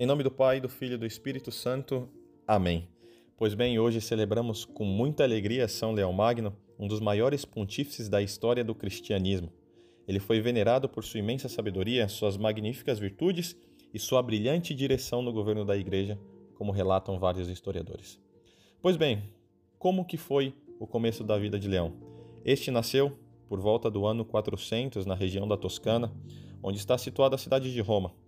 Em nome do Pai, do Filho e do Espírito Santo. Amém. Pois bem, hoje celebramos com muita alegria São Leão Magno, um dos maiores pontífices da história do cristianismo. Ele foi venerado por sua imensa sabedoria, suas magníficas virtudes e sua brilhante direção no governo da Igreja, como relatam vários historiadores. Pois bem, como que foi o começo da vida de Leão? Este nasceu por volta do ano 400 na região da Toscana, onde está situada a cidade de Roma.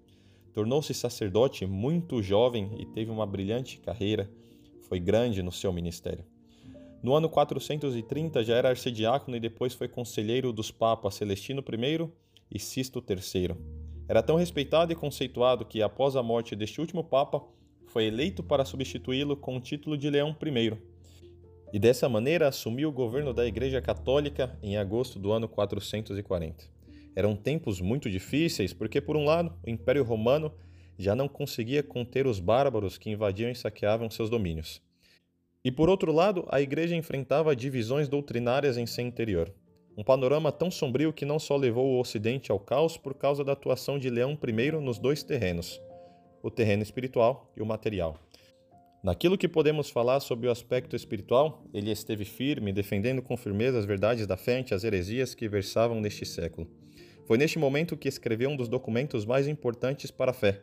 Tornou-se sacerdote muito jovem e teve uma brilhante carreira, foi grande no seu ministério. No ano 430 já era arcediácono e depois foi conselheiro dos papas Celestino I e Sisto III. Era tão respeitado e conceituado que, após a morte deste último papa, foi eleito para substituí-lo com o título de Leão I e dessa maneira assumiu o governo da Igreja Católica em agosto do ano 440. Eram tempos muito difíceis porque, por um lado, o Império Romano já não conseguia conter os bárbaros que invadiam e saqueavam seus domínios. E por outro lado, a Igreja enfrentava divisões doutrinárias em seu interior. Um panorama tão sombrio que não só levou o Ocidente ao caos por causa da atuação de Leão I nos dois terrenos, o terreno espiritual e o material. Naquilo que podemos falar sobre o aspecto espiritual, ele esteve firme, defendendo com firmeza as verdades da fé ante as heresias que versavam neste século. Foi neste momento que escreveu um dos documentos mais importantes para a fé,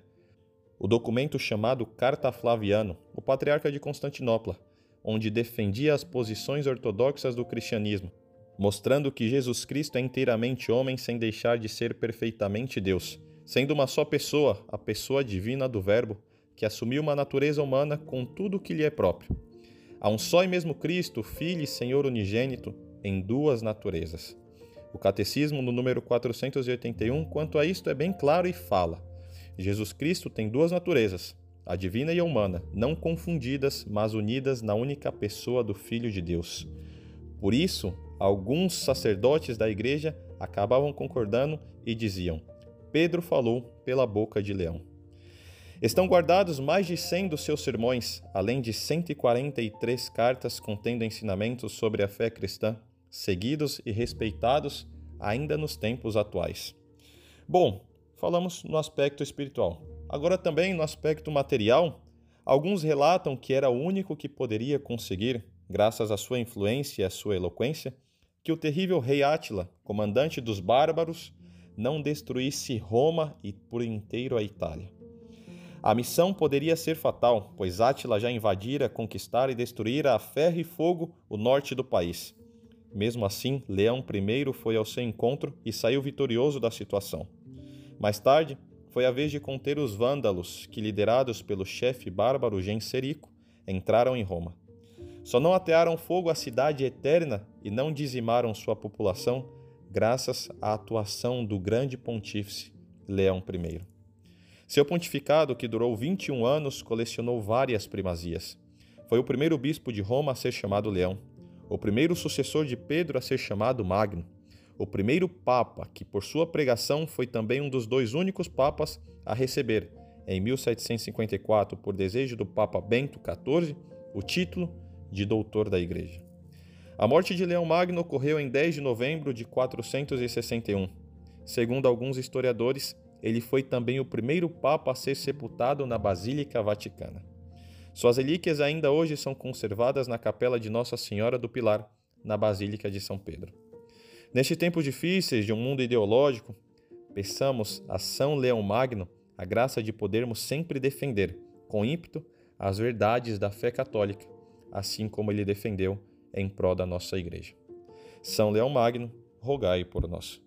o documento chamado Carta Flaviano, o patriarca de Constantinopla, onde defendia as posições ortodoxas do cristianismo, mostrando que Jesus Cristo é inteiramente homem sem deixar de ser perfeitamente Deus, sendo uma só pessoa, a pessoa divina do Verbo, que assumiu uma natureza humana com tudo o que lhe é próprio. Há um só e mesmo Cristo, Filho e Senhor unigênito, em duas naturezas. O Catecismo, no número 481, quanto a isto é bem claro e fala: Jesus Cristo tem duas naturezas, a divina e a humana, não confundidas, mas unidas na única pessoa do Filho de Deus. Por isso, alguns sacerdotes da igreja acabavam concordando e diziam: Pedro falou pela boca de leão. Estão guardados mais de 100 dos seus sermões, além de 143 cartas contendo ensinamentos sobre a fé cristã, seguidos e respeitados ainda nos tempos atuais. Bom, falamos no aspecto espiritual. Agora também no aspecto material, alguns relatam que era o único que poderia conseguir, graças à sua influência e à sua eloquência, que o terrível rei Átila, comandante dos bárbaros, não destruísse Roma e por inteiro a Itália. A missão poderia ser fatal, pois Átila já invadira, conquistara e destruíra a ferro e fogo o norte do país. Mesmo assim, Leão I foi ao seu encontro e saiu vitorioso da situação. Mais tarde, foi a vez de conter os vândalos, que, liderados pelo chefe bárbaro Genserico, entraram em Roma. Só não atearam fogo à cidade eterna e não dizimaram sua população, graças à atuação do grande pontífice Leão I. Seu pontificado, que durou 21 anos, colecionou várias primazias. Foi o primeiro bispo de Roma a ser chamado Leão, o primeiro sucessor de Pedro a ser chamado Magno, o primeiro papa que, por sua pregação, foi também um dos dois únicos papas a receber, em 1754, por desejo do Papa Bento XIV, o título de Doutor da Igreja. A morte de Leão Magno ocorreu em 10 de novembro de 461. Segundo alguns historiadores, ele foi também o primeiro papa a ser sepultado na Basílica Vaticana. Suas relíquias ainda hoje são conservadas na capela de Nossa Senhora do Pilar, na Basílica de São Pedro. Nestes tempos difíceis de um mundo ideológico, peçamos a São Leão Magno a graça de podermos sempre defender, com ímpeto, as verdades da fé católica, assim como ele defendeu em prol da nossa Igreja. São Leão Magno, rogai por nós.